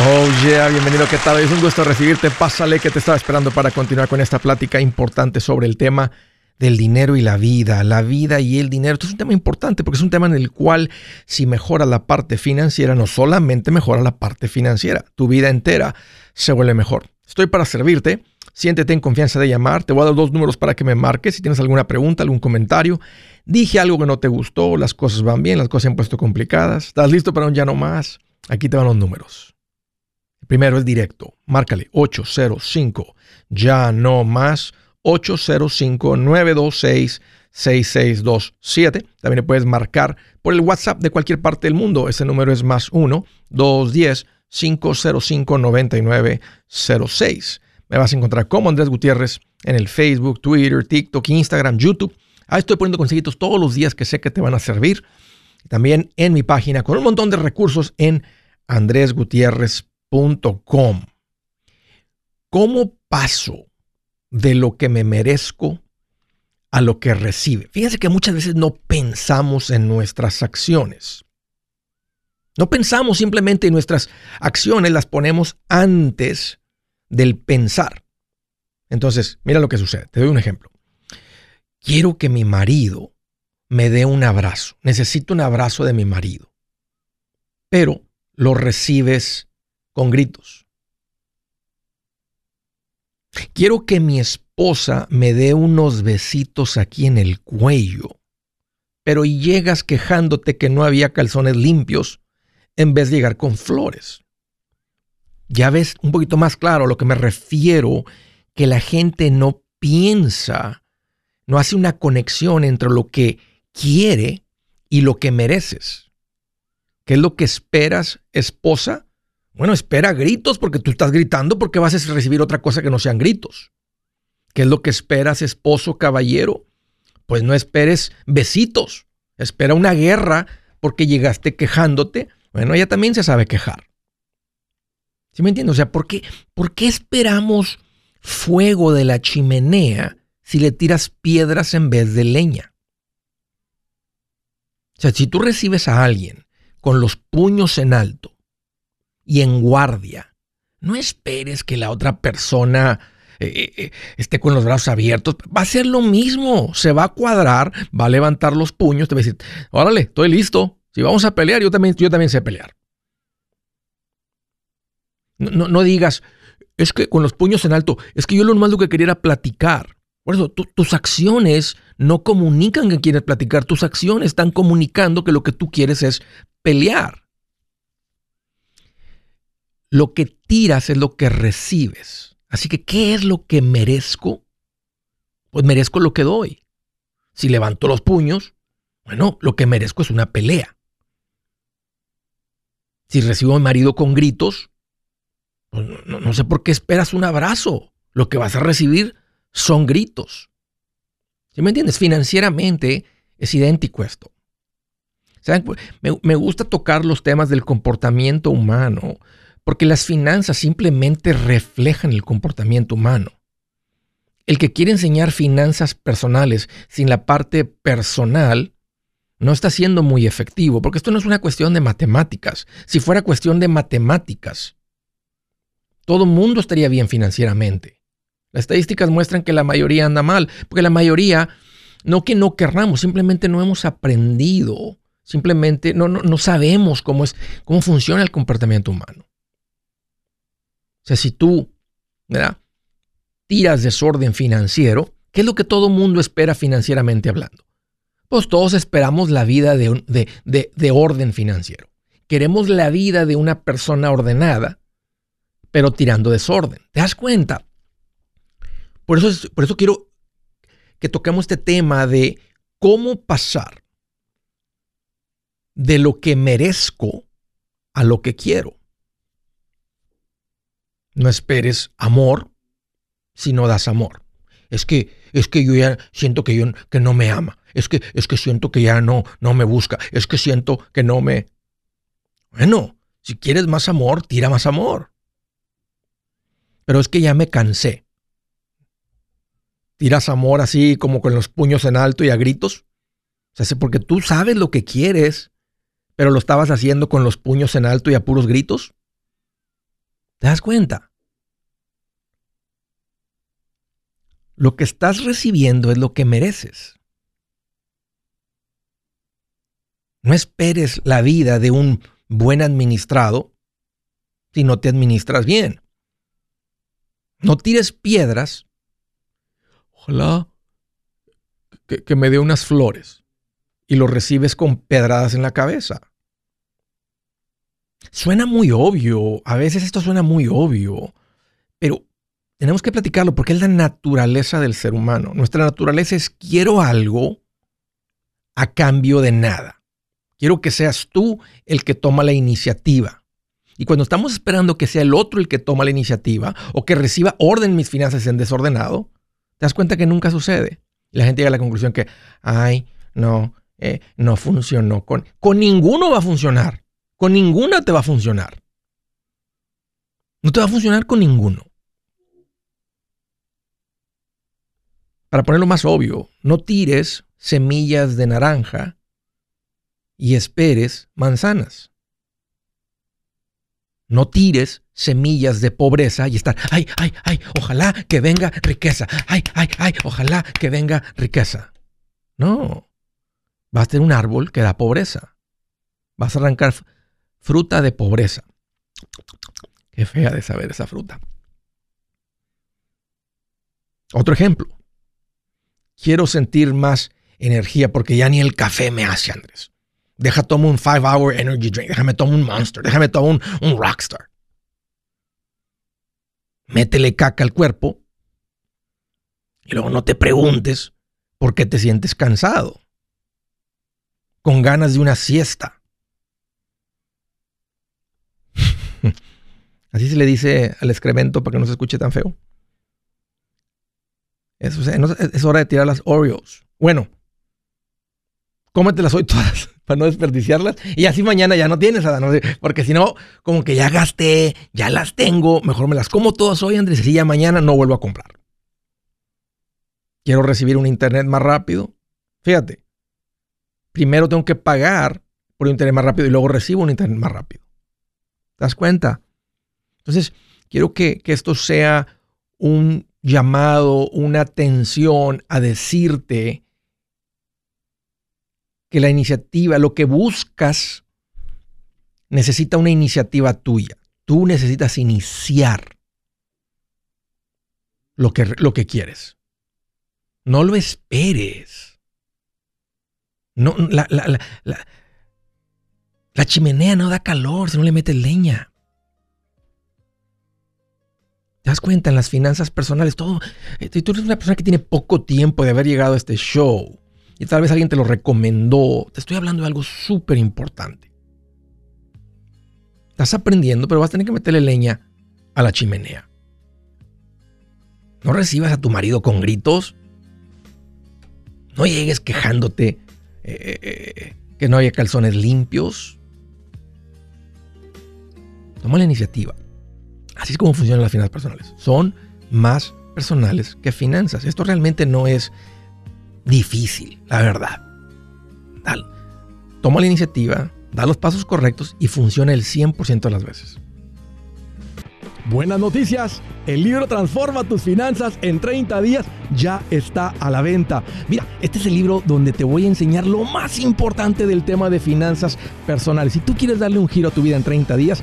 Oh yeah, bienvenido, ¿qué tal? Es un gusto recibirte. Pásale que te estaba esperando para continuar con esta plática importante sobre el tema del dinero y la vida, la vida y el dinero. Esto es un tema importante porque es un tema en el cual si mejora la parte financiera, no solamente mejora la parte financiera, tu vida entera se vuelve mejor. Estoy para servirte. Siéntete en confianza de llamar. Te voy a dar dos números para que me marques si tienes alguna pregunta, algún comentario. Dije algo que no te gustó, las cosas van bien, las cosas se han puesto complicadas. ¿Estás listo para un ya no más? Aquí te van los números. El primero es directo. Márcale 805 ya no más 805-926-6627. También le puedes marcar por el WhatsApp de cualquier parte del mundo. Ese número es más 1-210-505-9906. Me vas a encontrar como Andrés Gutiérrez en el Facebook, Twitter, TikTok, Instagram, YouTube. Ahí estoy poniendo consejitos todos los días que sé que te van a servir. También en mi página con un montón de recursos en andresgutierrez.com. ¿Cómo paso de lo que me merezco a lo que recibe? Fíjense que muchas veces no pensamos en nuestras acciones. No pensamos simplemente en nuestras acciones, las ponemos antes del pensar. Entonces, mira lo que sucede. Te doy un ejemplo. Quiero que mi marido me dé un abrazo. Necesito un abrazo de mi marido. Pero lo recibes con gritos. Quiero que mi esposa me dé unos besitos aquí en el cuello. Pero llegas quejándote que no había calzones limpios en vez de llegar con flores. Ya ves un poquito más claro a lo que me refiero, que la gente no piensa, no hace una conexión entre lo que quiere y lo que mereces. ¿Qué es lo que esperas, esposa? Bueno, espera gritos porque tú estás gritando porque vas a recibir otra cosa que no sean gritos. ¿Qué es lo que esperas, esposo, caballero? Pues no esperes besitos. Espera una guerra porque llegaste quejándote. Bueno, ella también se sabe quejar. ¿Sí me entiendes? O sea, ¿por qué, ¿por qué esperamos fuego de la chimenea si le tiras piedras en vez de leña? O sea, si tú recibes a alguien con los puños en alto, y en guardia. No esperes que la otra persona eh, eh, eh, esté con los brazos abiertos. Va a ser lo mismo. Se va a cuadrar, va a levantar los puños, te va a decir, órale, estoy listo. Si vamos a pelear, yo también, yo también sé pelear. No, no, digas, es que con los puños en alto, es que yo lo más lo que quería era platicar. Por eso, tus acciones no comunican que quieres platicar, tus acciones están comunicando que lo que tú quieres es pelear. Lo que tiras es lo que recibes. Así que, ¿qué es lo que merezco? Pues merezco lo que doy. Si levanto los puños, bueno, lo que merezco es una pelea. Si recibo a mi marido con gritos, pues no, sé por qué esperas un abrazo. Lo que vas a recibir son gritos. ¿Sí me entiendes? Financieramente es idéntico esto. Me, gusta tocar los temas del comportamiento humano porque las finanzas simplemente reflejan el comportamiento humano. El que quiere enseñar finanzas personales sin la parte personal no está siendo muy efectivo, porque esto no es una cuestión de matemáticas. Si fuera cuestión de matemáticas, todo mundo estaría bien financieramente. Las estadísticas muestran que la mayoría anda mal, porque la mayoría, no que no querramos, simplemente no hemos aprendido, simplemente no, no, no sabemos cómo, es, cómo funciona el comportamiento humano. O sea, si tú ¿verdad? tiras desorden financiero, ¿qué es lo que todo mundo espera financieramente hablando? Pues todos esperamos la vida de, de, orden financiero. Queremos la vida de una persona ordenada, pero tirando desorden. ¿Te das cuenta? Por eso, por eso quiero que toquemos este tema de cómo pasar de lo que merezco a lo que quiero. No esperes amor si no das amor. Es que, es que yo ya siento que, yo, que no me ama. Es que, es que siento que ya no, no me busca. Es que siento que no me... Bueno, si quieres más amor, tira más amor. Pero es que ya me cansé. ¿Tiras amor así como con los puños en alto y a gritos? O sea, porque tú sabes lo que quieres, pero lo estabas haciendo con los puños en alto y a puros gritos. ¿Te das cuenta? Lo que estás recibiendo es lo que mereces. No esperes la vida de un buen administrado si no te administras bien. No tires piedras. Ojalá que, me dé unas flores y lo recibes con pedradas en la cabeza. Suena muy obvio, a veces esto suena muy obvio, pero tenemos que platicarlo porque es la naturaleza del ser humano. Nuestra naturaleza es quiero algo a cambio de nada. Quiero que seas tú el que toma la iniciativa. Y cuando estamos esperando que sea el otro el que toma la iniciativa o que reciba orden mis finanzas en desordenado, te das cuenta que nunca sucede. La gente llega a la conclusión que, ay, no, eh, no funcionó. Con, con ninguno va a funcionar. Con ninguna te va a funcionar. No te va a funcionar con ninguno. Para ponerlo más obvio, no tires semillas de naranja y esperes manzanas. No tires semillas de pobreza y estar, ay, ay, ay, ojalá que venga riqueza, ay, ay, ay, ojalá que venga riqueza. No, vas a tener un árbol que da pobreza. Vas a arrancar fruta de pobreza. Qué fea de saber esa fruta. Otro ejemplo. Quiero sentir más energía porque ya ni el café me hace, Andrés. Deja tomar un 5 hour energy drink. Déjame tomar un monster. Déjame tomar un, un rockstar. Métele caca al cuerpo. Y luego no te preguntes por qué te sientes cansado. Con ganas de una siesta. Así se le dice al excremento para que no se escuche tan feo. Es, es hora de tirar las Oreos. Bueno, cómetelas hoy todas para no desperdiciarlas. Y así mañana ya no tienes, Adán, porque si no, como que ya gasté, ya las tengo, mejor me las como todas hoy, Andrés, y ya mañana no vuelvo a comprar. Quiero recibir un internet más rápido. Fíjate, primero tengo que pagar por un internet más rápido y luego recibo un internet más rápido. ¿Te das cuenta? Entonces, quiero que, que esto sea un llamado, una atención a decirte que la iniciativa, lo que buscas, necesita una iniciativa tuya. Tú necesitas iniciar lo que, lo que quieres. No lo esperes. No, la, la, chimenea no da calor si no le metes leña. ¿Te das cuenta en las finanzas personales? Todo. Eh, tú eres una persona que tiene poco tiempo de haber llegado a este show y tal vez alguien te lo recomendó. Te estoy hablando de algo súper importante. Estás aprendiendo, pero vas a tener que meterle leña a la chimenea. No recibas a tu marido con gritos. No llegues quejándote eh, eh, que no haya calzones limpios. Toma la iniciativa. Así es como funcionan las finanzas personales. Son más personales que finanzas. Esto realmente no es difícil, la verdad. Dale. Toma la iniciativa, da los pasos correctos y funciona el 100% de las veces. Buenas noticias, el libro Transforma tus finanzas en 30 días ya está a la venta. Mira, este es el libro donde te voy a enseñar lo más importante del tema de finanzas personales. Si tú quieres darle un giro a tu vida en 30 días,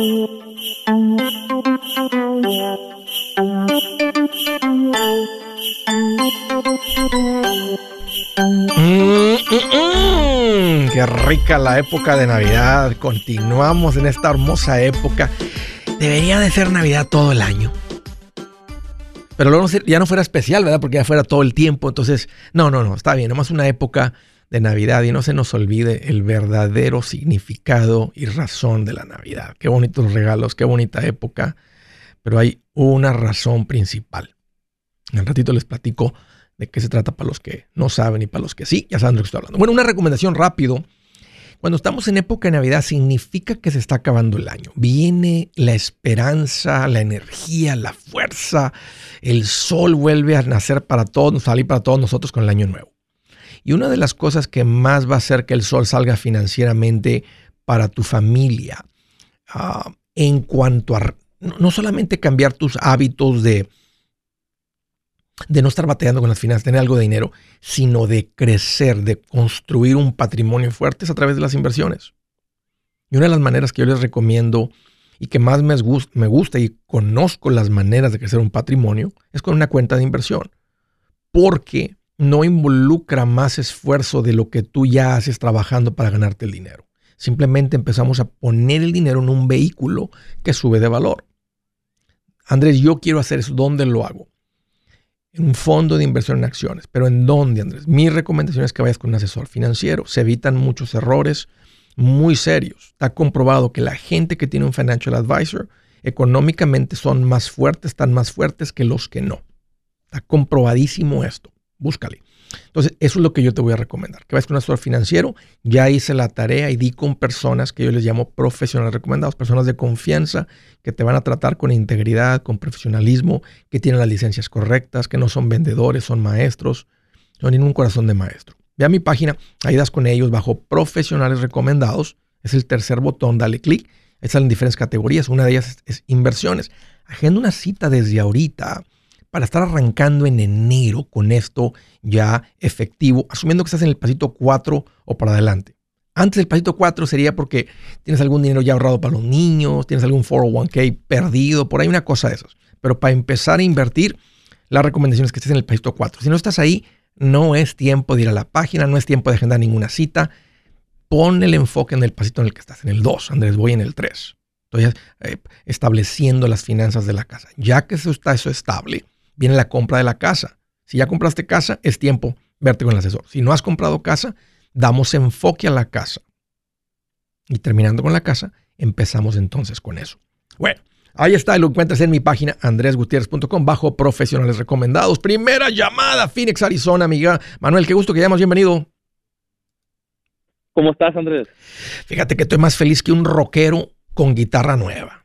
Mm, mm, mm. qué rica la época de Navidad. Continuamos en esta hermosa época. Debería de ser Navidad todo el año. Pero luego ya no fuera especial, ¿verdad? Porque ya fuera todo el tiempo. Entonces, no, no, no, está bien. Nomás una época de Navidad y no se nos olvide el verdadero significado y razón de la Navidad. Qué bonitos regalos, qué bonita época. Pero hay una razón principal. En un ratito les platico de qué se trata para los que no saben y para los que sí, ya saben de lo que estoy hablando. Bueno, una recomendación rápido. Cuando estamos en época de Navidad significa que se está acabando el año. Viene la esperanza, la energía, la fuerza. El sol vuelve a nacer para todos, salir para todos nosotros con el año nuevo. Y una de las cosas que más va a hacer que el sol salga financieramente para tu familia, ah, en cuanto a no solamente cambiar tus hábitos de, de no estar bateando con las finanzas, tener algo de dinero, sino de crecer, de construir un patrimonio fuerte a través de las inversiones. Y una de las maneras que yo les recomiendo y que más me gusta, me gusta y conozco las maneras de crecer un patrimonio es con una cuenta de inversión. Porque no involucra más esfuerzo de lo que tú ya haces trabajando para ganarte el dinero. Simplemente empezamos a poner el dinero en un vehículo que sube de valor. Andrés, yo quiero hacer eso. ¿Dónde lo hago? en un fondo de inversión en acciones. Pero ¿en dónde, Andrés? Mi recomendación es que vayas con un asesor financiero. Se evitan muchos errores muy serios. Está comprobado que la gente que tiene un financial advisor económicamente son más fuertes, están más fuertes que los que no. Está comprobadísimo esto. Búscale. Entonces, eso es lo que yo te voy a recomendar. Que vayas con un asesor financiero. Ya hice la tarea y di con personas que yo les llamo profesionales recomendados, personas de confianza que te van a tratar con integridad, con profesionalismo, que tienen las licencias correctas, que no son vendedores, son maestros, no tienen un corazón de maestro. Ve a mi página, ahí das con ellos bajo profesionales recomendados. Es el tercer botón, dale clic. Ahí salen diferentes categorías. Una de ellas es, es inversiones. Agenda una cita desde ahorita para estar arrancando en enero con esto ya efectivo, asumiendo que estás en el pasito 4 o para adelante. Antes del pasito 4 sería porque tienes algún dinero ya ahorrado para los niños, tienes algún 401k perdido, por ahí una cosa de esas. Pero para empezar a invertir, la recomendación es que estés en el pasito 4. Si no estás ahí, no es tiempo de ir a la página, no es tiempo de agendar ninguna cita. Pon el enfoque en el pasito en el que estás, en el 2. Andrés, voy en el 3. Estoy eh, estableciendo las finanzas de la casa. Ya que eso está eso estable, viene la compra de la casa. Si ya compraste casa, es tiempo verte con el asesor. Si no has comprado casa, damos enfoque a la casa. Y terminando con la casa, empezamos entonces con eso. Bueno, ahí está, lo encuentras en mi página andresgutierrez.com bajo profesionales recomendados. Primera llamada, Phoenix, Arizona, amiga. Manuel, qué gusto que llamas, bienvenido. ¿Cómo estás, Andrés? Fíjate que estoy más feliz que un rockero con guitarra nueva.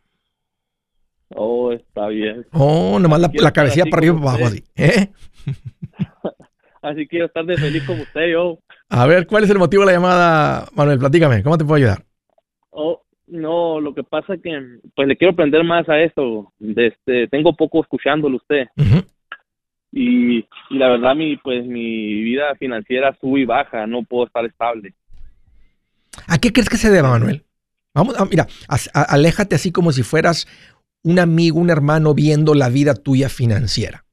Oh, está bien. Oh, nomás la, la cabecilla para arriba y para abajo así. ¿eh? así quiero estar de feliz como usted, yo. A ver, ¿cuál es el motivo de la llamada, Manuel? Platícame, ¿cómo te puedo ayudar? Oh, no, lo que pasa es que pues le quiero aprender más a esto. Este, tengo poco escuchándolo usted. y, y, la verdad mi pues mi vida financiera sube y baja, no puedo estar estable. ¿A qué crees que se deba, Manuel? Vamos, a, mira, aléjate así como si fueras un amigo, un hermano viendo la vida tuya financiera.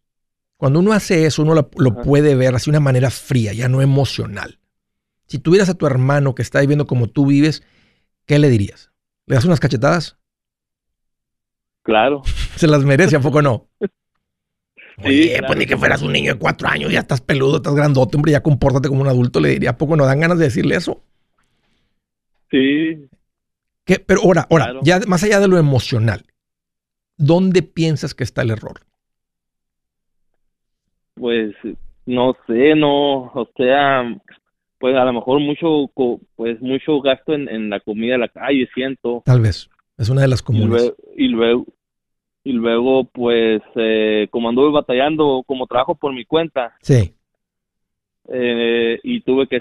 Cuando uno hace eso, uno lo, puede ver así de una manera fría, ya no emocional. Si tuvieras a tu hermano que está viviendo como tú vives, ¿qué le dirías? ¿Le das unas cachetadas? Claro. Se las merece, ¿a poco no? Oye, pues ni que fueras un niño de cuatro años, ya estás peludo, estás grandote, hombre, ya compórtate como un adulto, le diría, ¿a poco no dan ganas de decirle eso? Sí. ¿Qué? Pero ahora, ahora, ya más allá de lo emocional, ¿dónde piensas que está el error? Pues no sé, no, o sea, pues a lo mejor mucho, pues mucho gasto en, la comida de la calle, siento. Tal vez, es una de las comunes. Y luego, y luego, pues, eh, como anduve batallando como trabajo por mi cuenta. Sí. Eh, y tuve que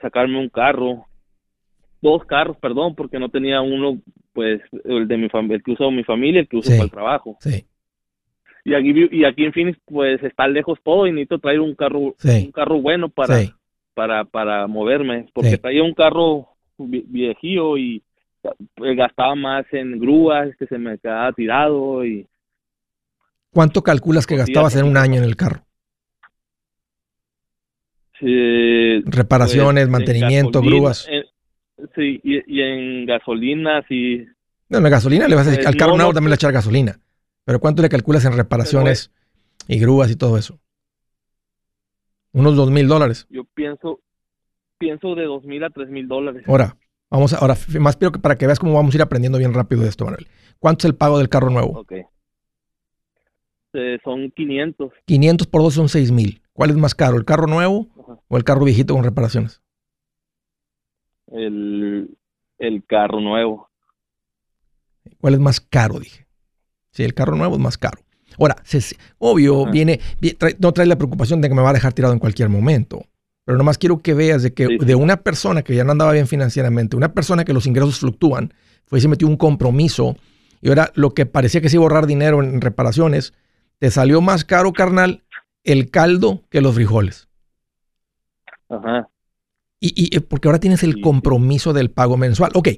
sacarme un carro, dos carros, perdón, porque no tenía uno, pues, el de mi familia, el que uso mi familia, el que uso para el trabajo. Sí. Y aquí, y aquí en Phoenix, pues, está lejos todo y necesito traer un carro, un carro bueno para, para, para moverme, porque traía un carro viejillo y pues, gastaba más en grúas, que se me quedaba tirado y... ¿Cuánto calculas que gastabas en un año en el carro? Reparaciones, pues, mantenimiento, grúas. Sí, y, en gasolina, sí. No, en gasolina le vas a decir, al carro nuevo también le echar gasolina. Pero ¿cuánto le calculas en reparaciones y grúas y todo eso? Unos dos mil dólares. Yo pienso, pienso de dos mil a tres mil dólares. Ahora, vamos ahora, más que para que veas cómo vamos a ir aprendiendo bien rápido de esto, Manuel. ¿Cuánto es el pago del carro nuevo? Ok. Eh, son 500. 500 por dos son seis mil. ¿Cuál es más caro, el carro nuevo o el carro viejito con reparaciones? El, el carro nuevo. ¿Cuál es más caro, dije? Sí, el carro nuevo es más caro. Ahora, obvio, viene, no trae la preocupación de que me va a dejar tirado en cualquier momento. Pero nomás quiero que veas de que de una persona que ya no andaba bien financieramente, una persona que los ingresos fluctúan, fue y se metió un compromiso y ahora lo que parecía que se iba a ahorrar dinero en reparaciones, te salió más caro, carnal, el caldo que los frijoles. Ajá. Y, eh, porque ahora tienes el compromiso del pago mensual. Ok,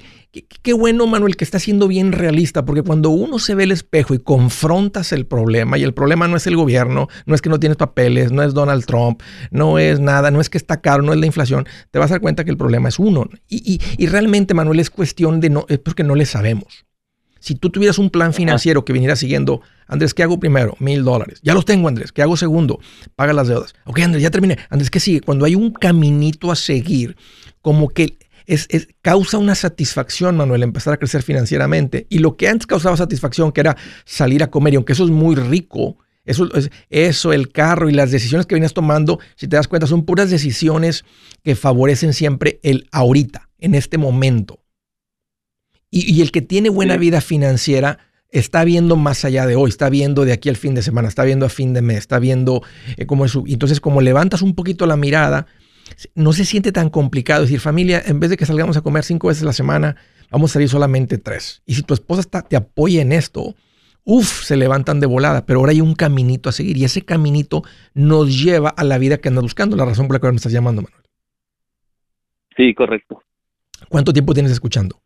qué, bueno, Manuel, que está siendo bien realista, porque cuando uno se ve el espejo y confrontas el problema, y el problema no es el gobierno, no es que no tienes papeles, no es Donald Trump, no es nada, no es que está caro, no es la inflación, te vas a dar cuenta que el problema es uno. Y, y realmente, Manuel, es cuestión de no, es porque no le sabemos. Si tú tuvieras un plan financiero que viniera siguiendo, Andrés, ¿qué hago primero? Mil dólares. Ya los tengo, Andrés. ¿Qué hago segundo? Paga las deudas. Ok, Andrés, ya terminé. Andrés, ¿qué sigue? Cuando hay un caminito a seguir, como que es, causa una satisfacción, Manuel, empezar a crecer financieramente. Y lo que antes causaba satisfacción, que era salir a comer, y aunque eso es muy rico, eso, eso, el carro y las decisiones que vienes tomando, si te das cuenta, son puras decisiones que favorecen siempre el ahorita, en este momento. Y, el que tiene buena vida financiera está viendo más allá de hoy, está viendo de aquí al fin de semana, está viendo a fin de mes, está viendo eh, cómo es su... Entonces, como levantas un poquito la mirada, no se siente tan complicado decir, familia, en vez de que salgamos a comer cinco veces a la semana, vamos a salir solamente tres. Y si tu esposa está, te apoya en esto, uff, se levantan de volada, pero ahora hay un caminito a seguir y ese caminito nos lleva a la vida que andas buscando, la razón por la cual me estás llamando, Manuel. Sí, correcto. ¿Cuánto tiempo tienes escuchando?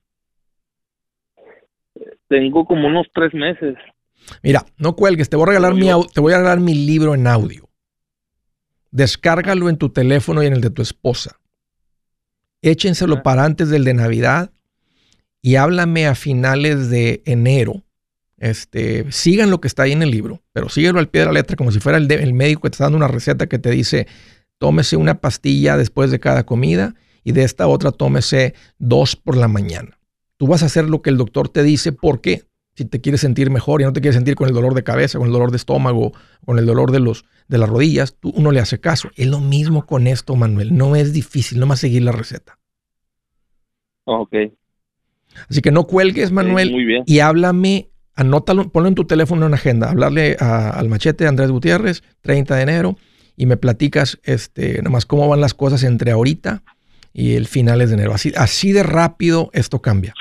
Tengo como unos tres meses. Mira, no cuelgues, te voy a regalar, mi, te voy a regalar mi libro en audio. Descárgalo en tu teléfono y en el de tu esposa. Échenselo para antes del de Navidad y háblame a finales de enero. Este, sigan lo que está ahí en el libro, pero síguelo al pie de la letra como si fuera el, el médico que te está dando una receta que te dice, tómese una pastilla después de cada comida y de esta otra tómese dos por la mañana. Tú vas a hacer lo que el doctor te dice porque si te quieres sentir mejor y no te quieres sentir con el dolor de cabeza, con el dolor de estómago, con el dolor de, los, de las rodillas, tú, uno le hace caso. Es lo mismo con esto, Manuel. No es difícil, no más seguir la receta. Ok. Así que no cuelgues, Manuel. muy bien. Y háblame, anótalo, ponlo en tu teléfono en una agenda. Hablarle al machete Andrés Gutiérrez, 30 de enero, y me platicas este, nomás cómo van las cosas entre ahorita y el finales de enero. Así, así de rápido esto cambia.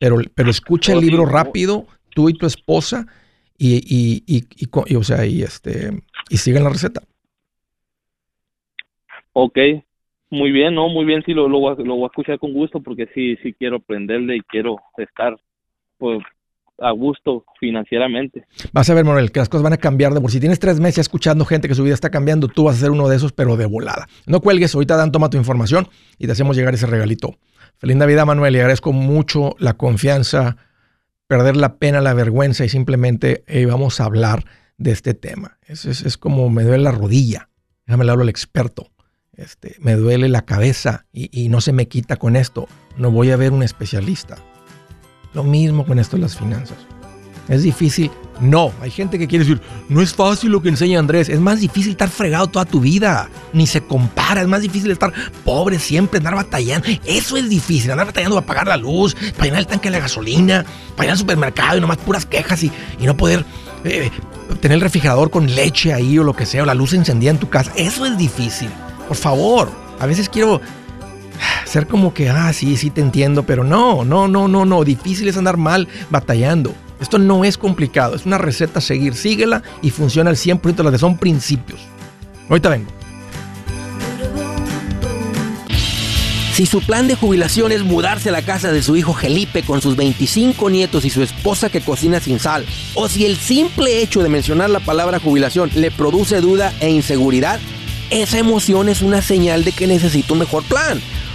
Pero, pero escucha el libro rápido, tú y tu esposa, y, y, y, o sea, y este, y siguen la receta. Ok, muy bien, no, muy bien, sí, lo, lo, voy a escuchar con gusto porque sí, sí quiero aprenderle y quiero estar, pues, a gusto financieramente. Vas a ver, Manuel, que las cosas van a cambiar de por si tienes tres meses escuchando gente que su vida está cambiando, tú vas a ser uno de esos, pero de volada. No cuelgues, ahorita Dan, toma tu información y te hacemos llegar ese regalito. Feliz Navidad, Manuel, y agradezco mucho la confianza, perder la pena, la vergüenza y simplemente vamos a hablar de este tema. Es, es, como me duele la rodilla. Déjame le hablo al experto. Este, me duele la cabeza y, y no se me quita con esto. No voy a ver un especialista. Lo mismo con esto de las finanzas. ¿Es difícil? No. Hay gente que quiere decir, no es fácil lo que enseña Andrés. Es más difícil estar fregado toda tu vida. Ni se compara. Es más difícil estar pobre siempre, andar batallando. Eso es difícil. Andar batallando para pagar la luz, para llenar el tanque de la gasolina, para ir al supermercado y nomás puras quejas y, no poder eh, tener el refrigerador con leche ahí o lo que sea, o la luz encendida en tu casa. Eso es difícil. Por favor. A veces quiero ser como que, ah, sí, sí te entiendo, pero no, no, no, no, no. Difícil es andar mal batallando. Esto no es complicado, es una receta a seguir. Síguela y funciona al 100% de las que son principios. Ahorita vengo. Si su plan de jubilación es mudarse a la casa de su hijo Felipe con sus 25 nietos y su esposa que cocina sin sal, o si el simple hecho de mencionar la palabra jubilación le produce duda e inseguridad, esa emoción es una señal de que necesita un mejor plan.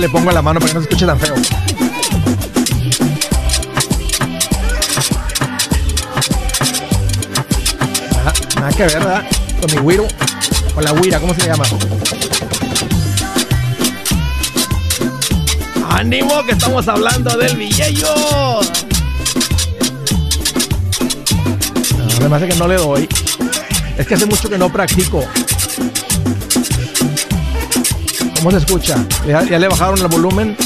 Le pongo la mano para que no se escuche tan feo. Nada, que ver, ¿verdad? Con mi güiro. Con la huira, ¿cómo se llama? ¡Ánimo que estamos hablando del villeyo! No, me hace que no le doy. Es que hace mucho que no practico. ¿Cómo se escucha? ¿Ya, le bajaron el volumen?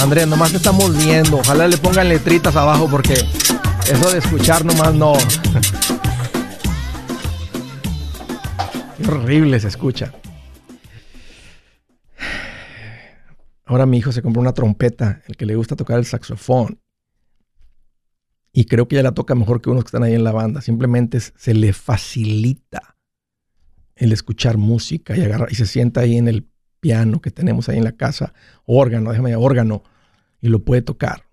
Andrés, nomás estamos viendo. Ojalá le pongan letritas abajo porque eso de escuchar nomás no. Qué horrible se escucha. Ahora mi hijo se compró una trompeta, el que le gusta tocar el saxofón. Y creo que ya la toca mejor que unos que están ahí en la banda. Simplemente se le facilita el escuchar música y, agarra, y se sienta ahí en el piano que tenemos ahí en la casa, órgano, déjame órgano, y lo puede tocar.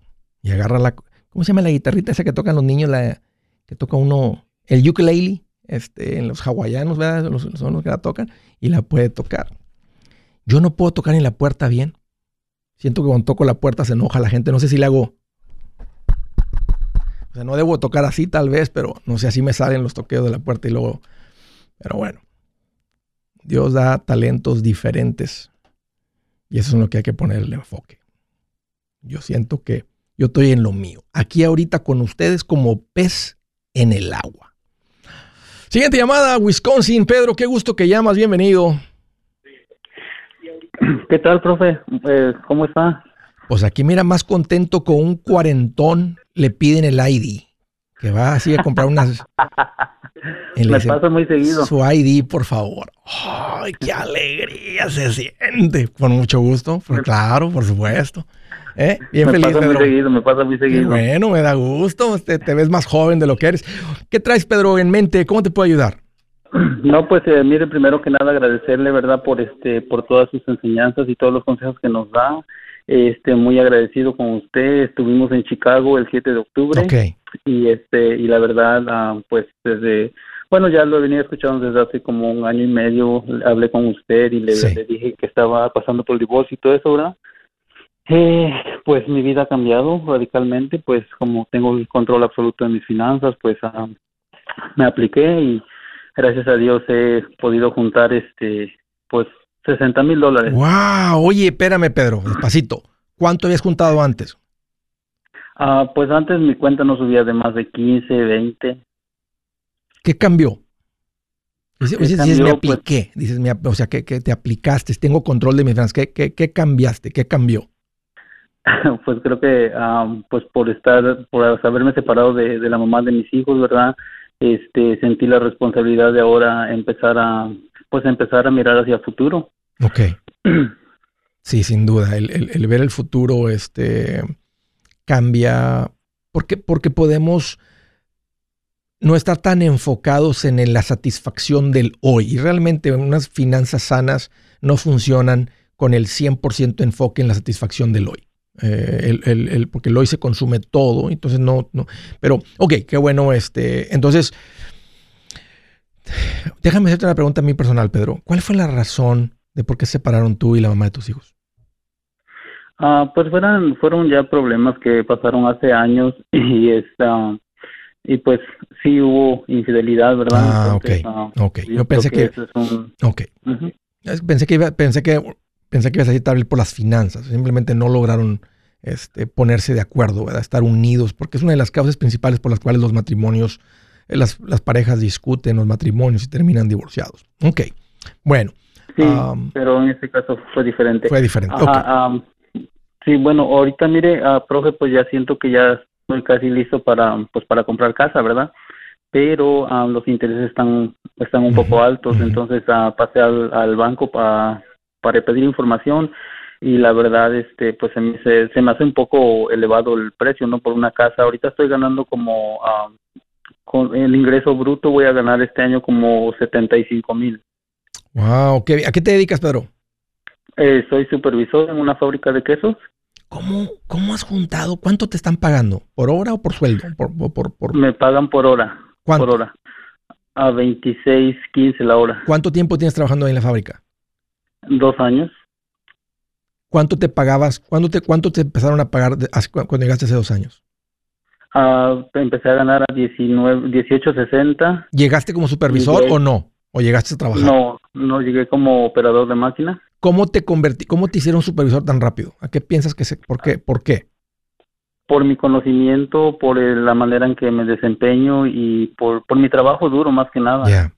Y agarra la, ¿cómo se llama la guitarrita esa que tocan los niños? La, que toca uno, el ukulele, este, en los hawaianos, ¿verdad? Son los que la tocan, y la puede tocar. Yo no puedo tocar en la puerta bien. Siento que cuando toco la puerta se enoja la gente. No sé si le hago. O sea, no debo tocar así tal vez, pero no sé, así me salen los toqueos de la puerta y luego. Pero bueno. Dios da talentos diferentes y eso es lo que hay que ponerle enfoque. Yo siento que yo estoy en lo mío. Aquí ahorita con ustedes como pez en el agua. Siguiente llamada, Wisconsin. Pedro, qué gusto que llamas. Bienvenido. ¿Qué tal, profe? Eh, ¿Cómo está? Pues aquí mira, más contento con un cuarentón le piden el ID. Que va así a comprar unas Me pasa muy seguido. Su ID, por favor. ¡Ay, qué alegría se siente! Con mucho gusto, pues, claro, por supuesto. ¿Eh? Bien me feliz, pasa muy seguido, me pasa muy seguido. bueno, me da gusto. Te, te, ves más joven de lo que eres. ¿Qué traes, Pedro, en mente? ¿Cómo te puedo ayudar? No, pues eh, mire, primero que nada agradecerle, ¿verdad? Por este, por todas sus enseñanzas y todos los consejos que nos da. Este, muy agradecido con usted. Estuvimos en Chicago el 7 de octubre. Okay y este y la verdad ah, pues desde bueno ya lo venía escuchando desde hace como un año y medio hablé con usted y le, dije que estaba pasando por el divorcio y todo eso verdad Eh, pues mi vida ha cambiado radicalmente, pues como tengo el control absoluto de mis finanzas, pues ah, me apliqué y gracias a Dios he podido juntar este, pues 60 mil dólares. ¡Wow! Oye, espérame Pedro, despacito. ¿Cuánto habías juntado antes? Ah, pues antes mi cuenta no subía de más de 15, 20. ¿Qué cambió? Dices, me pues apliqué, dices, o sea, que, te aplicaste, tengo control de mis finanzas. ¿Qué, qué, qué cambiaste? ¿Qué cambió? pues creo que pues por estar, por haberme separado de, la mamá de mis hijos, ¿verdad? Este, sentí la responsabilidad de ahora empezar a, pues empezar a mirar hacia el futuro. Ok. sí, sin duda. El, el, ver el futuro, este, cambia, porque, porque podemos no estar tan enfocados en la satisfacción del hoy. Y realmente unas finanzas sanas no funcionan con el 100% enfoque en la satisfacción del hoy. Eh, el, el, porque el hoy se consume todo, entonces no, no. Pero, ok, qué bueno. Este, entonces, déjame hacerte una pregunta a mí personal, Pedro. ¿Cuál fue la razón de por qué se separaron tú y la mamá de tus hijos? Ah, pues fueron, fueron ya problemas que pasaron hace años y esta y pues sí hubo infidelidad, ¿verdad? Ah, ok. Ah, ok. Yo pensé que, Ok. Pensé que iba, pensé que pensé que ibas a decir por las finanzas. Simplemente no lograron este, ponerse de acuerdo, ¿verdad? Estar unidos, porque es una de las causas principales por las cuales los matrimonios, eh, las, parejas discuten los matrimonios y terminan divorciados. Ok. Bueno. Sí, pero en este caso fue diferente. Fue diferente. Sí, bueno, ahorita mire, uh, profe, pues ya siento que ya estoy casi listo para, pues, para comprar casa, ¿verdad? Pero los intereses están, están un poco altos, entonces pasé al, al banco para para pedir información y la verdad este pues se, se, me hace un poco elevado el precio no por una casa ahorita estoy ganando como con el ingreso bruto voy a ganar este año como 75 mil. Wow ¿a qué te dedicas Pedro? Eh, soy supervisor en una fábrica de quesos ¿Cómo, ¿Cómo has juntado? ¿Cuánto te están pagando? ¿Por hora o por sueldo? Por, por, Me pagan por hora. ¿Cuánto? Por hora. A 26, 15 la hora. ¿Cuánto tiempo tienes trabajando ahí en la fábrica? Dos años. ¿Cuánto te pagabas? ¿Cuánto te, cuánto te empezaron a pagar cuando llegaste hace dos años? Uh, empecé a ganar a 19, 18.60. ¿Llegaste como supervisor o no? ¿O llegaste a trabajar? No, no llegué como operador de máquina. ¿Cómo te convertí, cómo te hicieron supervisor tan rápido? ¿A qué piensas que se, por qué, por qué? Por mi conocimiento, por la manera en que me desempeño y por, por mi trabajo duro más que nada. Ya.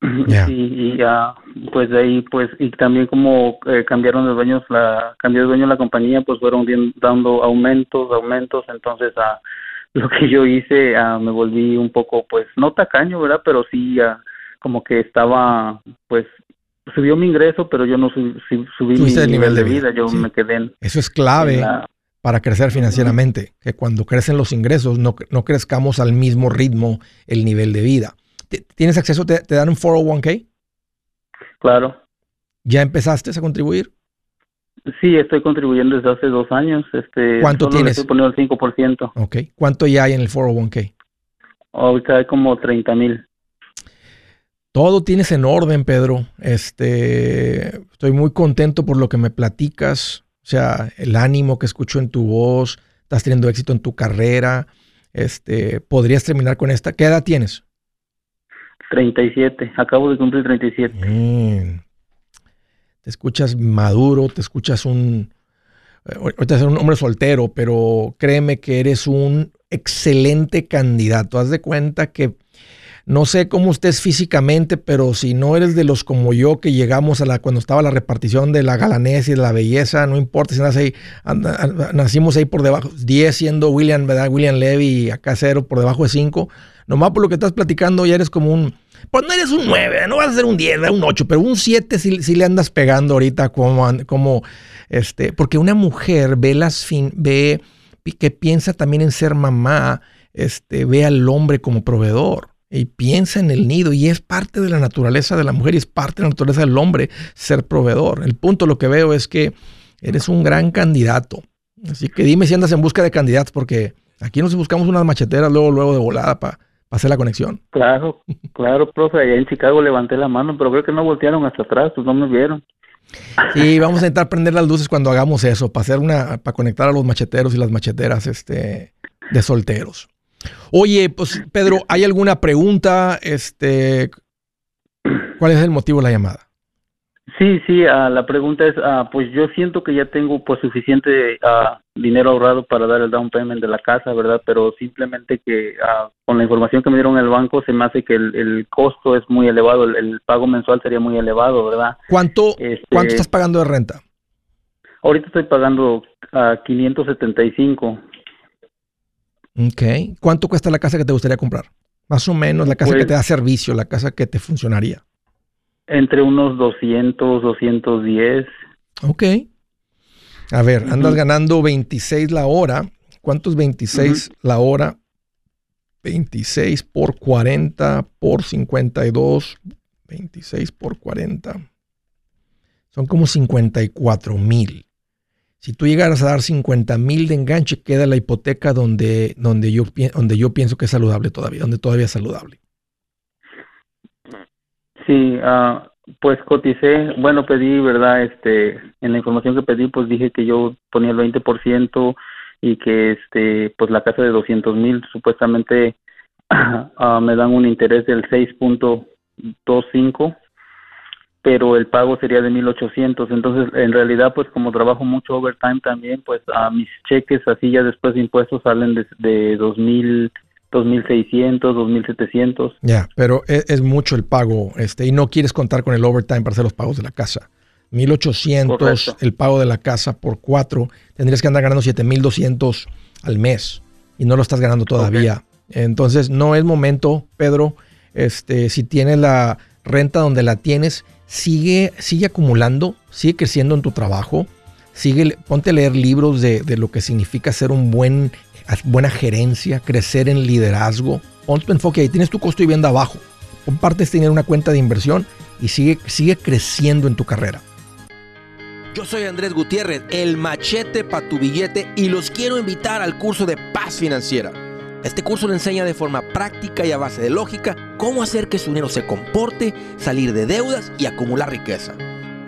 Y, ya, pues de ahí, pues, y también como eh, cambiaron de dueños, la, cambió de dueño la compañía, pues fueron dando aumentos, aumentos, entonces a lo que yo hice, me volví un poco, pues, no tacaño, ¿verdad? Pero sí, como que estaba, pues, subió mi ingreso, pero yo no subí mi nivel, de vida, yo me quedé en... Eso es clave. para crecer financieramente, que cuando crecen los ingresos no, no crezcamos al mismo ritmo el nivel de vida. ¿Tienes acceso? Te, dan un 401k? Claro. ¿Ya empezaste a contribuir? Sí, estoy contribuyendo desde hace dos años. Este, ¿Cuánto tienes? Estoy poniendo el 5%. Ok. ¿Cuánto ya hay en el 401k? Ahorita hay como 30 mil. Todo tienes en orden, Pedro. Este, estoy muy contento por lo que me platicas. O sea, el ánimo que escucho en tu voz. Estás teniendo éxito en tu carrera. Este, podrías terminar con esta. ¿Qué edad tienes? 37, acabo de cumplir 37. Te escuchas maduro, te escuchas un... Eh, ahorita ser un hombre soltero, pero créeme que eres un excelente candidato. Haz de cuenta que no sé cómo estés físicamente, pero si no eres de los como yo que llegamos a la cuando estaba la repartición de la galanés y de la belleza, no importa si nacimos ahí por debajo, 10 siendo William, ¿verdad? William Levy y acá cero por debajo de 5 Nomás por lo que estás platicando ya eres como un... Pues no eres un 9, no vas a ser un 10, un 8, pero un 7 si, le andas pegando ahorita como, como este, porque una mujer ve las fin, ve que piensa también en ser mamá, este, ve al hombre como proveedor y piensa en el nido y es parte de la naturaleza de la mujer y es parte de la naturaleza del hombre ser proveedor. El punto lo que veo es que eres un gran candidato. Así que dime si andas en busca de candidatos porque aquí nos buscamos unas macheteras luego luego de volada para hacer la conexión. Claro, claro, profe, allá en Chicago levanté la mano, pero creo que no voltearon hasta atrás, pues no me vieron. Sí, vamos a intentar prender las luces cuando hagamos eso, para hacer una, para conectar a los macheteros y las macheteras este, de solteros. Oye, pues Pedro, ¿hay alguna pregunta? Este, ¿Cuál es el motivo de la llamada? Sí, sí, uh, la pregunta es, uh, pues yo siento que ya tengo pues suficiente uh, dinero ahorrado para dar el down payment de la casa, ¿verdad? Pero simplemente que con la información que me dieron el banco se me hace que el, el costo es muy elevado, el, el, pago mensual sería muy elevado, ¿verdad? ¿Cuánto, este, ¿cuánto estás pagando de renta? Ahorita estoy pagando a 575. Ok. ¿Cuánto cuesta la casa que te gustaría comprar? Más o menos, la casa pues, que te da servicio, la casa que te funcionaría. Entre unos 200, 210. Ok. A ver, andas ganando 26 la hora. ¿Cuánto es 26 la hora? 26 por 40 por 52. 26 por 40. Son como 54 mil. Si tú llegaras a dar 50 mil de enganche, queda la hipoteca donde, donde, yo, donde yo pienso que es saludable todavía, donde todavía es saludable. Sí, uh, pues coticé, bueno, pedí, ¿verdad? Este, en la información que pedí, pues dije que yo ponía el 20% y que, este, pues la casa de 200 mil supuestamente uh, me dan un interés del 6.25 pero el pago sería de 1800 entonces en realidad pues como trabajo mucho overtime también pues a mis cheques así ya después de impuestos salen de, de 2000 2.600, 2.700. Ya, pero es, es, mucho el pago este y no quieres contar con el overtime para hacer los pagos de la casa. 1.800 el pago de la casa por cuatro, tendrías que andar ganando 7.200 al mes y no lo estás ganando todavía. Okay. Entonces no es momento, Pedro, este, si tienes la renta donde la tienes, sigue, sigue acumulando, sigue creciendo en tu trabajo, sigue, ponte a leer libros de, de lo que significa ser un buen buena gerencia, crecer en liderazgo. Pon tu enfoque ahí, tienes tu costo de vivienda abajo. Compartes tener una cuenta de inversión y sigue, sigue creciendo en tu carrera. Yo soy Andrés Gutiérrez, el machete para tu billete y los quiero invitar al curso de paz financiera. Este curso le enseña de forma práctica y a base de lógica cómo hacer que su dinero se comporte, salir de deudas y acumular riqueza.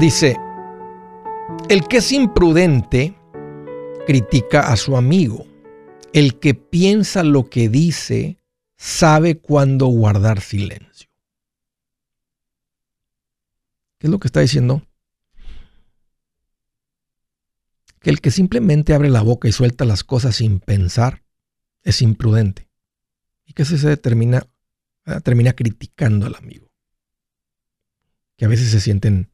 dice, el que es imprudente critica a su amigo. El que piensa lo que dice sabe cuándo guardar silencio. ¿Qué es lo que está diciendo? Que el que simplemente abre la boca y suelta las cosas sin pensar es imprudente. Y que se determina, eh, termina criticando al amigo. Que a veces se sienten,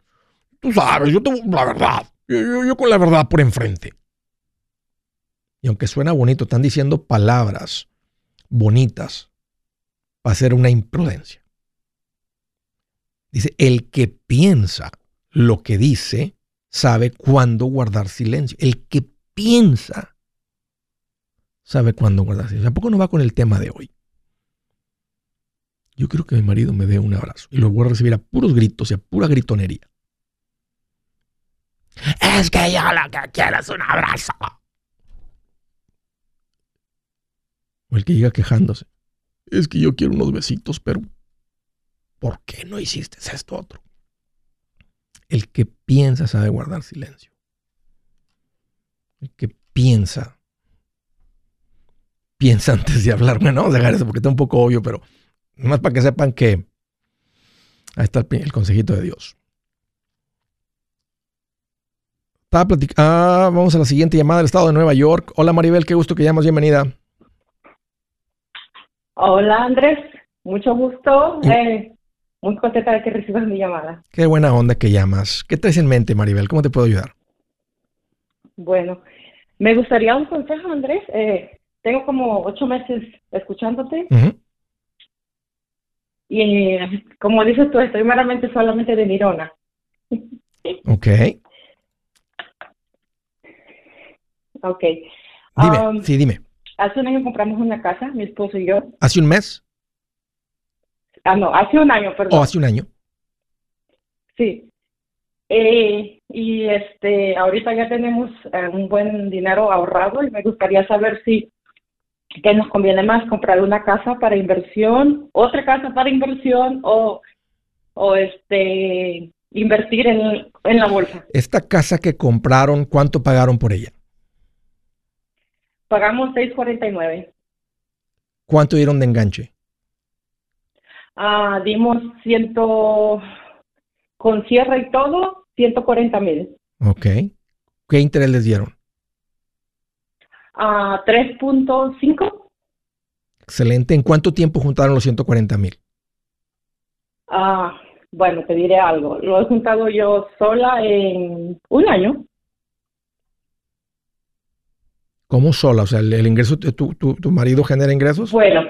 tú sabes, yo tengo la verdad, yo, con la verdad por enfrente. Y aunque suena bonito, están diciendo palabras bonitas para hacer una imprudencia. Dice, el que piensa lo que dice sabe cuándo guardar silencio. El que piensa sabe cuándo guardar silencio. ¿A poco no va con el tema de hoy? Yo quiero que mi marido me dé un abrazo y lo voy a recibir a puros gritos y a pura gritonería. Es que yo lo que quiero es un abrazo. O el que llega quejándose. Es que yo quiero unos besitos, pero ¿por qué no hiciste esto otro? El que piensa sabe guardar silencio. El que piensa. Piensa antes de hablar. Bueno, vamos a dejar eso porque está un poco obvio, pero más para que sepan que ahí está el, el consejito de Dios. Ah, vamos a la siguiente llamada del estado de Nueva York. Hola Maribel, qué gusto que llamas, bienvenida. Hola Andrés, mucho gusto. Eh, muy contenta de que recibas mi llamada. Qué buena onda que llamas. ¿Qué traes en mente, Maribel? ¿Cómo te puedo ayudar? Bueno, me gustaría un consejo, Andrés. Eh, tengo como ocho meses escuchándote. Y como dices tú, estoy meramente solamente de Mirona. Ok. Ok. Dime, um, sí, dime. Hace un año compramos una casa, mi esposo y yo. ¿Hace un mes? Ah, no, hace un año, perdón. ¿O hace un año? Sí. Eh, y este, ahorita ya tenemos eh, un buen dinero ahorrado y me gustaría saber si qué nos conviene más comprar una casa para inversión, otra casa para inversión o, o este invertir en, en la bolsa. Esta casa que compraron, ¿cuánto pagaron por ella? Pagamos 6.49. ¿Cuánto dieron de enganche? Ah, dimos ciento, con cierre y todo, 140 mil. Ok. ¿Qué interés les dieron? Ah, 3.5. Excelente. ¿En cuánto tiempo juntaron los 140 mil? Ah, bueno, te diré algo. Lo he juntado yo sola en un año. ¿Cómo sola? O sea, el, ingreso, tu, tu, tu, marido genera ingresos? Bueno,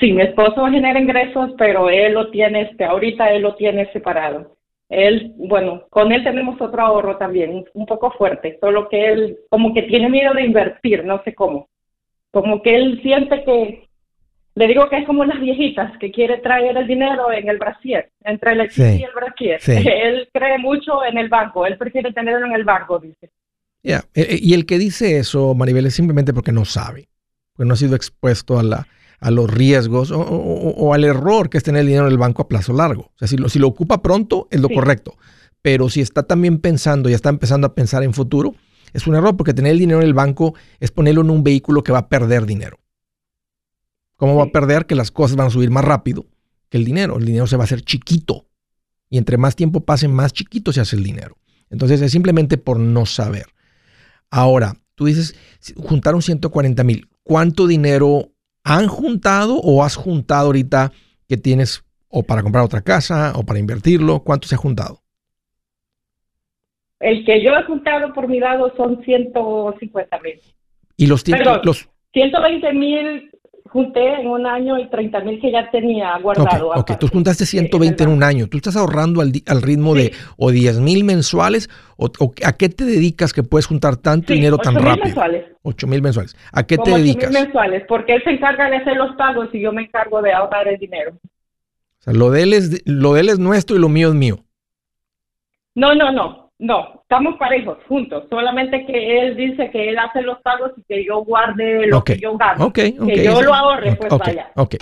sí, mi esposo genera ingresos, pero él lo tiene, este, ahorita él lo tiene separado. Él, bueno, con él tenemos otro ahorro también, un poco fuerte, solo que él como que tiene miedo de invertir, no sé cómo. Como que él siente que, le digo que es como las viejitas, que quiere traer el dinero en el brasier, entre el y el brasier. Él cree mucho en el banco, él prefiere tenerlo en el banco, dice. Ya, eh, eh, Y el que dice eso, Maribel, es simplemente porque no sabe, porque no ha sido expuesto a, la, a los riesgos o, al error que es tener el dinero en el banco a plazo largo. O sea, si lo, si lo ocupa pronto, es lo correcto. Pero si está también pensando y está empezando a pensar en futuro, es un error porque tener el dinero en el banco es ponerlo en un vehículo que va a perder dinero. ¿Cómo va a perder? Que las cosas van a subir más rápido que el dinero. El dinero se va a hacer chiquito. Y entre más tiempo pase, más chiquito se hace el dinero. Entonces es simplemente por no saber. Ahora, tú dices, juntaron 140 mil. ¿Cuánto dinero han juntado o has juntado ahorita que tienes o para comprar otra casa o para invertirlo? ¿Cuánto se ha juntado? El que yo he juntado por mi lado son 150 mil. ¿Y los, Perdón, los 120 mil junté en un año y 30 mil que ya tenía guardado. Ok, okay. tú juntaste 120 en un año. ¿Tú estás ahorrando al, al ritmo de o 10 mil mensuales? O, ¿A qué te dedicas que puedes juntar tanto dinero tan rápido? mensuales. 8 mil mensuales. ¿A qué te dedicas? 8 mil mensuales, porque él se encarga de hacer los pagos y yo me encargo de ahorrar el dinero. O sea, lo de él es, lo de él es nuestro y lo mío es mío. No, no, no. No, estamos parejos, juntos. Solamente que él dice que él hace los pagos y que yo guarde lo que yo gano. que yo lo ahorre, pues vaya. Ok.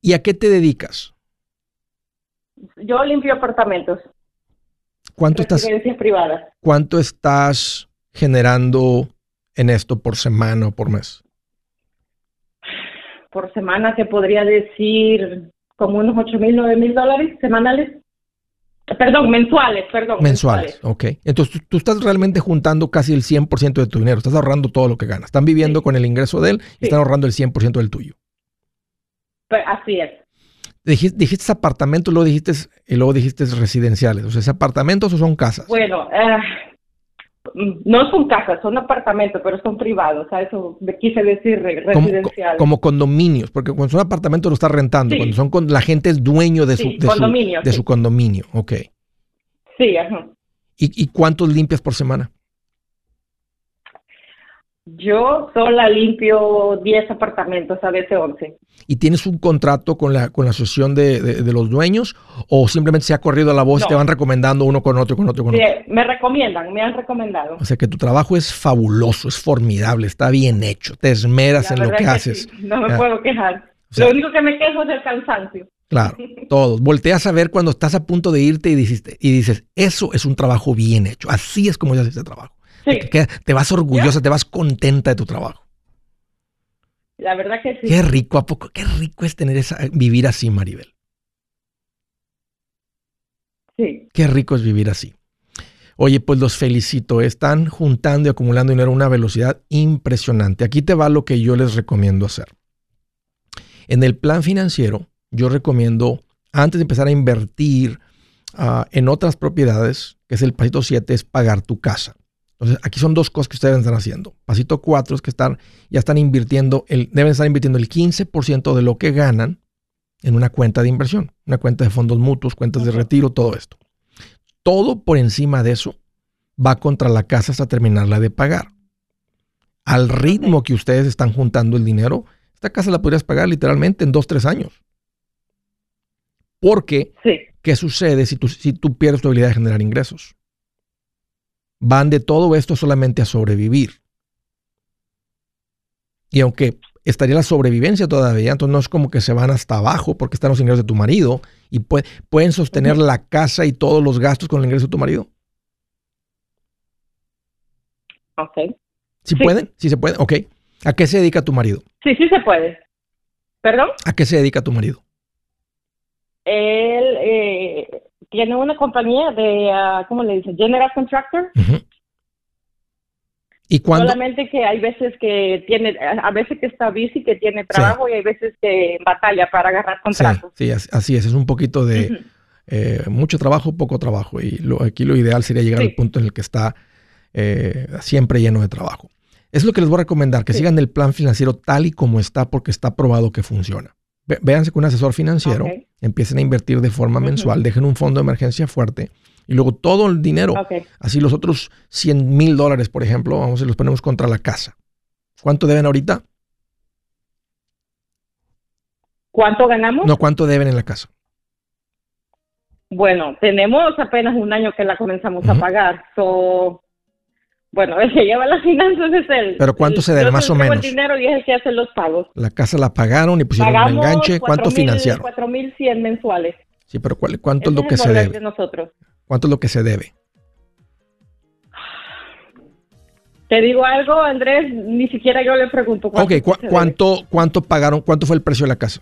¿Y a qué te dedicas? Yo limpio apartamentos. ¿Cuánto estás? privadas. ¿Cuánto estás generando en esto por semana o por mes? Por semana te podría decir como unos 8 mil, 9 mil dólares semanales. Perdón, mensuales, perdón. Mensuales, ok. Entonces tú, estás realmente juntando casi el 100% de tu dinero, estás ahorrando todo lo que ganas. Están viviendo con el ingreso de él y están ahorrando el 100% del tuyo. Pues, así es. Dijiste, dijiste apartamentos, luego dijiste, y luego dijiste residenciales. O sea, ¿es apartamentos o son casas? Bueno, eh, no son casas, son apartamentos, pero son privados. A eso me quise decir residenciales. Como, condominios, porque cuando son apartamentos lo está rentando. Cuando son con, la gente es dueño de su, de su, de su condominio. Ok. Sí, ajá. ¿Y, ¿Y cuántos limpias por semana? Yo sola limpio 10 apartamentos, a veces 11. ¿Y tienes un contrato con la, con la asociación de, de, los dueños o simplemente se ha corrido la voz y te van recomendando uno con otro, con otro, con otro? Me recomiendan, me han recomendado. O sea que tu trabajo es fabuloso, es formidable, está bien hecho, te esmeras en lo que, haces. No me puedo quejar. lo único que me quejo es el cansancio. Claro, todos. Volteas a ver cuando estás a punto de irte y dices, y dices, eso es un trabajo bien hecho. Así es como se hace ese trabajo. Te, vas orgullosa, te vas contenta de tu trabajo. La verdad que sí. Qué rico, ¿a poco? Qué rico es tener esa, vivir así, Maribel. Sí. Qué rico es vivir así. Oye, pues los felicito. Están juntando y acumulando dinero a una velocidad impresionante. Aquí te va lo que yo les recomiendo hacer. En el plan financiero, yo recomiendo, antes de empezar a invertir ah, en otras propiedades, que es el pasito 7, es pagar tu casa. Entonces, aquí son dos cosas que ustedes están haciendo. Pasito 4 es que están, ya están invirtiendo, el, deben estar invirtiendo el 15% de lo que ganan en una cuenta de inversión, una cuenta de fondos mutuos, cuentas de retiro, todo esto. Todo por encima de eso va contra la casa hasta terminarla de pagar. Al ritmo que ustedes están juntando el dinero, esta casa la podrías pagar literalmente en dos, tres años. Porque, ¿qué sucede si tú, si tú pierdes tu habilidad de generar ingresos? Van de todo esto solamente a sobrevivir. Y aunque estaría la sobrevivencia todavía, entonces no es como que se van hasta abajo porque están los ingresos de tu marido y pueden sostener la casa y todos los gastos con el ingreso de tu marido. Ok. ¿Sí, pueden? Sí se puede, ok. ¿A qué se dedica tu marido? Sí, sí se puede. ¿Perdón? ¿A qué se dedica tu marido? Él eh, tiene una compañía de, uh, ¿cómo le dice? General Contractor. ¿Y cuándo? Solamente que hay veces que tiene, a veces que está bici, que tiene trabajo y hay veces que batalla para agarrar contratos. Sí, así es, es un poquito de eh, mucho trabajo, poco trabajo. Y lo, aquí lo ideal sería llegar al punto en el que está eh, siempre lleno de trabajo. Es lo que les voy a recomendar, que sigan el plan financiero tal y como está porque está probado que funciona. Véanse con un asesor financiero, empiecen a invertir de forma mensual, dejen un fondo de emergencia fuerte y luego todo el dinero, así los otros 100 mil dólares, por ejemplo, vamos, y los ponemos contra la casa. ¿Cuánto deben ahorita? ¿Cuánto ganamos? No, ¿cuánto deben en la casa? Bueno, tenemos apenas un año que la comenzamos a pagar. So, bueno, el que lleva las finanzas es él. ¿Pero cuánto se debe, más o menos? el dinero y es el que hace los pagos. La casa la pagaron y pusieron un enganche. ¿Cuánto financiaron? 4.100 mensuales. Sí, pero ¿cuánto es lo que se debe? nosotros. ¿Cuánto es lo que se debe? Te digo algo, Andrés, ni siquiera yo le pregunto. ¿cuánto ok, ¿cuánto, ¿cuánto pagaron? ¿Cuánto fue el precio de la casa?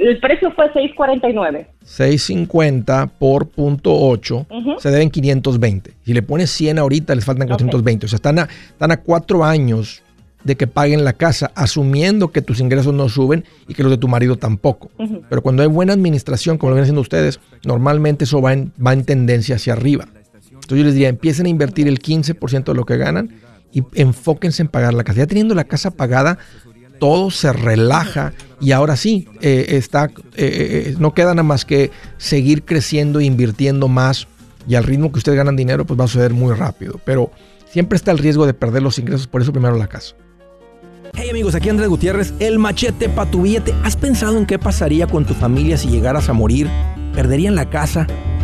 El precio fue 6.49. 6.50 por punto 8, se deben 520. Si le pones 100 ahorita, les faltan 420. O sea, están a, están a cuatro años de que paguen la casa, asumiendo que tus ingresos no suben y que los de tu marido tampoco. Pero cuando hay buena administración, como lo vienen haciendo ustedes, normalmente eso va en, va en tendencia hacia arriba. Entonces yo les diría, empiecen a invertir el 15% de lo que ganan y enfóquense en pagar la casa. Ya teniendo la casa pagada, todo se relaja y ahora sí, eh, está, eh, eh, no queda nada más que seguir creciendo e invirtiendo más y al ritmo que ustedes ganan dinero, pues va a suceder muy rápido. Pero siempre está el riesgo de perder los ingresos, por eso primero la casa. Hey amigos, aquí Andrés Gutiérrez, el machete para tu billete. ¿Has pensado en qué pasaría con tu familia si llegaras a morir? ¿Perderían la casa?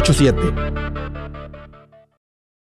87